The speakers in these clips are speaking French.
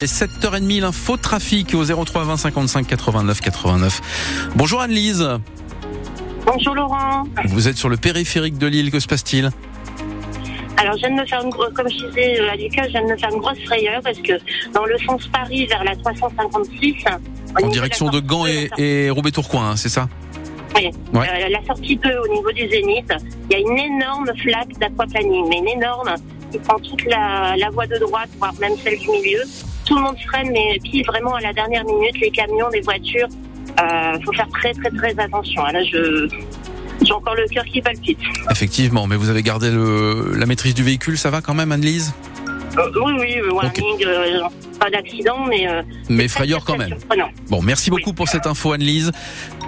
Et 7h30, l'info trafic au 03 20 55 89 89. Bonjour Anne-Lise. Bonjour Laurent. Vous êtes sur le périphérique de Lille, que se passe-t-il? Alors je viens de me faire une gro- comme je disais euh, à Lucas, je viens de me faire une grosse frayeur parce que dans le sens Paris vers la 356 au En direction de Gand et, et Roubaix-Tourcoing, hein, c'est ça? Oui. Ouais. Euh, la sortie 2 au niveau du Zénith, il y a une énorme flaque d'aquaplaning, mais une énorme qui prend toute la, la voie de droite, voire même celle du milieu. Tout le monde freine, mais pile vraiment à la dernière minute, les camions, les voitures. Euh, faut faire très très très attention. Ah, Là, je j'ai encore le cœur qui palpite. Effectivement, mais vous avez gardé le, la maîtrise du véhicule, ça va quand même Anne-Lise? Euh, oui, oui, warning, euh, pas d'accident, mais euh, Mais frayeur quand même. surprenant. Bon, merci beaucoup pour cette info Anne-Lise.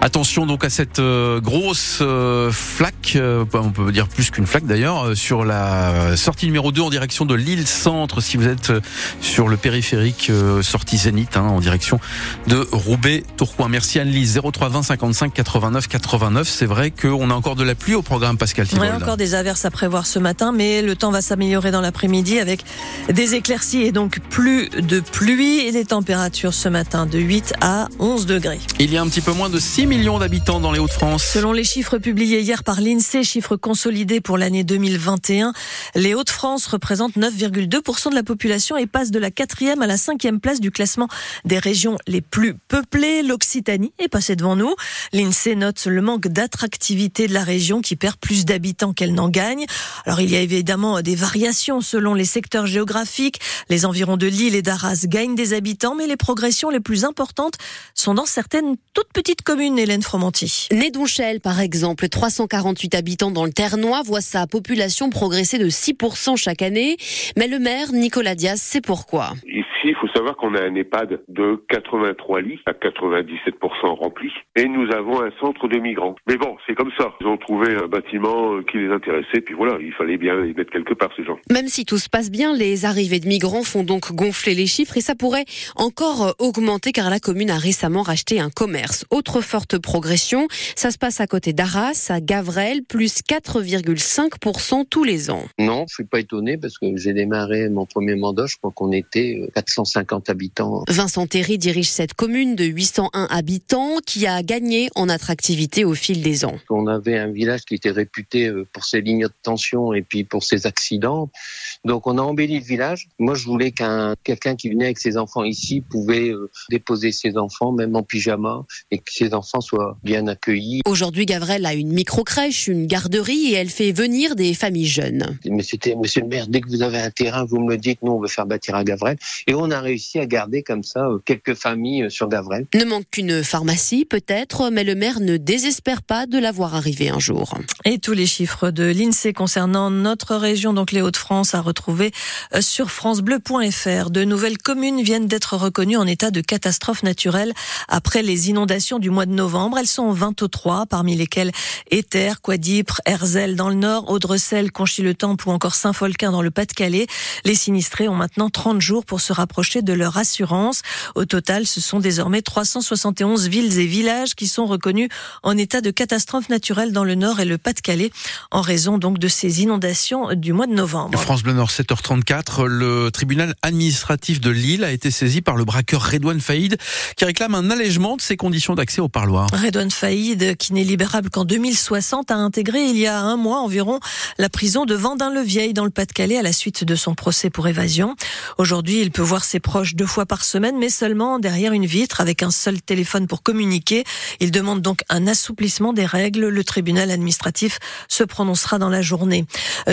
Attention donc à cette euh, grosse euh, flaque, on peut dire plus qu'une flaque d'ailleurs, sur la sortie numéro 2 en direction de Lille Centre, si vous êtes sur le périphérique sortie Zénith, hein, en direction de Roubaix-Tourcoing. Merci Anne-Lise, 03 20 55 89 89. C'est vrai qu'on a encore de la pluie au programme Pascal Thibault. encore des averses à prévoir ce matin, mais le temps va s'améliorer dans l'après-midi avec des éclaircies et donc plus de pluie et des températures ce matin de 8 à 11 degrés. Il y a un petit peu moins de 6 millions d'habitants dans les Hauts-de-France. Selon les chiffres publiés hier par l'INSEE, chiffres consolidés pour l'année 2021, les Hauts-de-France représentent 9,2% de la population et passent de la quatrième à la cinquième place du classement des régions les plus peuplées. L'Occitanie est passée devant nous. L'INSEE note le manque d'attractivité de la région qui perd plus d'habitants qu'elle n'en gagne. Alors il y a évidemment des variations selon les secteurs géographiques. Les environs de Lille et d'Arras gagnent des habitants, mais les progressions les plus importantes sont dans certaines toutes petites communes, Hélène Fromanti. Nédonchel, par exemple, 348 habitants dans le Ternois, voit sa population progresser de 6% chaque année. Mais le maire, Nicolas Diaz, sait pourquoi. On savoir qu'on a un EHPAD de 83 lits à 97% rempli et nous avons un centre de migrants. Mais bon, c'est comme ça. Ils ont trouvé un bâtiment euh, qui les intéressait, puis voilà, il fallait bien les mettre quelque part, ces gens. Même si tout se passe bien, les arrivées de migrants font donc gonfler les chiffres et ça pourrait encore euh, augmenter car la commune a récemment racheté un commerce. Autre forte progression, ça se passe à côté d'Arras, à Gavrel, plus 4,5% tous les ans. Non, je suis pas étonné parce que j'ai démarré mon premier mandat, je crois qu'on était euh, 450 Vincent Terry dirige cette commune de 801 habitants qui a gagné en attractivité au fil des ans. On avait un village qui était réputé euh, pour ses lignes de tension et puis pour ses accidents. Donc on a embelli le village. Moi je voulais qu'un quelqu'un qui venait avec ses enfants ici pouvait euh, déposer ses enfants même en pyjama et que ses enfants soient bien accueillis. Aujourd'hui Gavrel a une micro-crèche, une garderie et elle fait venir des familles jeunes. Monsieur le maire, dès que vous avez un terrain, vous me le dites, nous on veut faire bâtir à Gavrel et on à garder comme ça euh, quelques familles euh, sur Gavrel. Ne manque qu'une pharmacie peut-être, mais le maire ne désespère pas de la voir arriver un jour. Et tous les chiffres de l'INSEE concernant notre région, donc les Hauts-de-France, à retrouver euh, sur francebleu.fr. De nouvelles communes viennent d'être reconnues en état de catastrophe naturelle après les inondations du mois de novembre. Elles sont 23, parmi lesquelles Éther, Quadipre, Herzl dans le nord, Audrecel, Conchy-le-Temple ou encore Saint-Folquin dans le Pas-de-Calais. Les sinistrés ont maintenant 30 jours pour se rapprocher de leur assurance. Au total, ce sont désormais 371 villes et villages qui sont reconnus en état de catastrophe naturelle dans le Nord et le Pas-de-Calais en raison donc de ces inondations du mois de novembre. France Bleu Nord 7h34, le tribunal administratif de Lille a été saisi par le braqueur Redouane Faïd qui réclame un allègement de ses conditions d'accès au parloir. Redouane Faïd, qui n'est libérable qu'en 2060, a intégré il y a un mois environ la prison de Vendin-le-Vieil dans le Pas-de-Calais à la suite de son procès pour évasion. Aujourd'hui, il peut voir ses proches deux fois par semaine, mais seulement derrière une vitre avec un seul téléphone pour communiquer. Il demande donc un assouplissement des règles. Le tribunal administratif se prononcera dans la journée.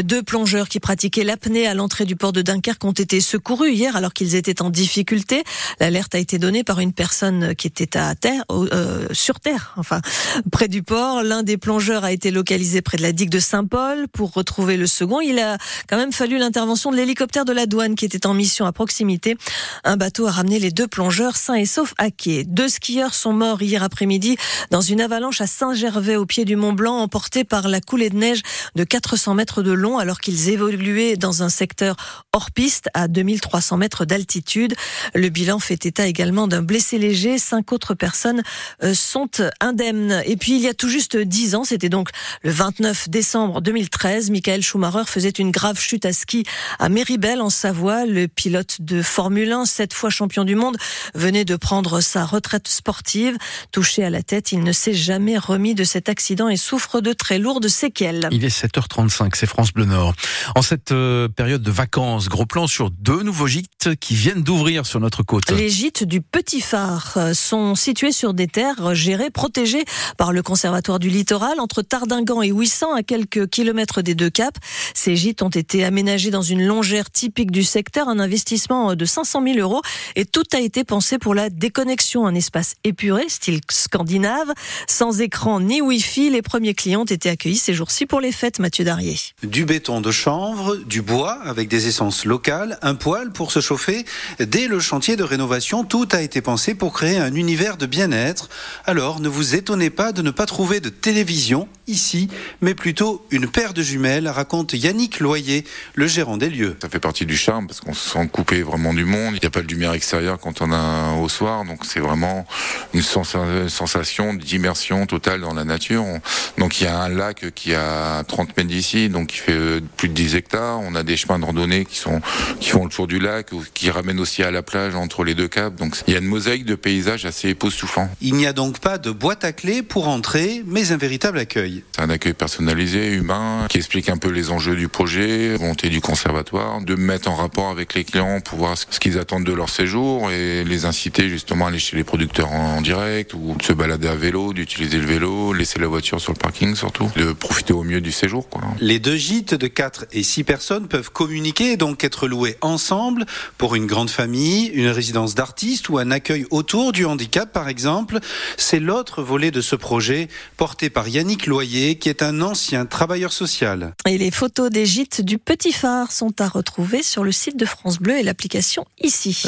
Deux plongeurs qui pratiquaient l'apnée à l'entrée du port de Dunkerque ont été secourus hier alors qu'ils étaient en difficulté. L'alerte a été donnée par une personne qui était à terre, euh, sur terre, enfin près du port. L'un des plongeurs a été localisé près de la digue de Saint-Paul. Pour retrouver le second, il a quand même fallu l'intervention de l'hélicoptère de la douane qui était en mission à proximité. Un bateau a ramené les deux plongeurs sains et saufs à quai. Deux skieurs sont morts hier après-midi dans une avalanche à Saint-Gervais au pied du Mont Blanc, emportés par la coulée de neige de 400 mètres de long alors qu'ils évoluaient dans un secteur hors piste à 2300 mètres d'altitude. Le bilan fait état également d'un blessé léger. Cinq autres personnes euh, sont indemnes. Et puis il y a tout juste dix ans, c'était donc le 29 décembre 2013, Michael Schumacher faisait une grave chute à ski à Méribel en Savoie. Le pilote de Formule Formule 1, sept fois champion du monde, venait de prendre sa retraite sportive. Touché à la tête, il ne s'est jamais remis de cet accident et souffre de très lourdes séquelles. Il est 7h35, c'est France Bleu Nord. En cette euh, période de vacances, gros plan sur deux nouveaux gîtes qui viennent d'ouvrir sur notre côte. Les gîtes du Petit Phare euh, sont situés sur des terres gérées, protégées par le Conservatoire du Littoral, entre Tardingan et Ouissant, à quelques kilomètres des deux caps. Ces gîtes ont été aménagés dans une longère typique du secteur, un investissement de 500 000 et tout a été pensé pour la déconnexion, un espace épuré, style scandinave, sans écran ni Wi-Fi. Les premiers clients ont été accueillis ces jours-ci pour les fêtes, Mathieu Darrier. Du béton de chanvre, du bois avec des essences locales, un poêle pour se chauffer. Dès le chantier de rénovation, tout a été pensé pour créer un univers de bien-être. Alors ne vous étonnez pas de ne pas trouver de télévision ici, mais plutôt une paire de jumelles, raconte Yannick Loyer, le gérant des lieux. Ça fait partie du charme parce qu'on se sent coupé vraiment du monde. Il n'y a pas de lumière extérieure quand on a au soir, donc c'est vraiment une sensation d'immersion totale dans la nature. Donc il y a un lac qui a 30 mètres d'ici, donc qui fait plus de 10 hectares. On a des chemins de randonnée qui sont qui font le tour du lac, ou qui ramènent aussi à la plage entre les deux caps. Donc il y a une mosaïque de paysages assez époustouflant. Il n'y a donc pas de boîte à clés pour entrer, mais un véritable accueil. C'est un accueil personnalisé, humain, qui explique un peu les enjeux du projet, volonté du conservatoire, de mettre en rapport avec les clients pour voir ce qu'ils attendent de leur séjour et les inciter justement à aller chez les producteurs en direct ou de se balader à vélo, d'utiliser le vélo, laisser la voiture sur le parking surtout, de profiter au mieux du séjour. Les deux gîtes de 4 et 6 personnes peuvent communiquer et donc être loués ensemble pour une grande famille, une résidence d'artistes ou un accueil autour du handicap par exemple. C'est l'autre volet de ce projet porté par Yannick Loyer qui est un ancien travailleur social. Et les photos des gîtes du Petit Phare sont à retrouver sur le site de France Bleu et l'application ici.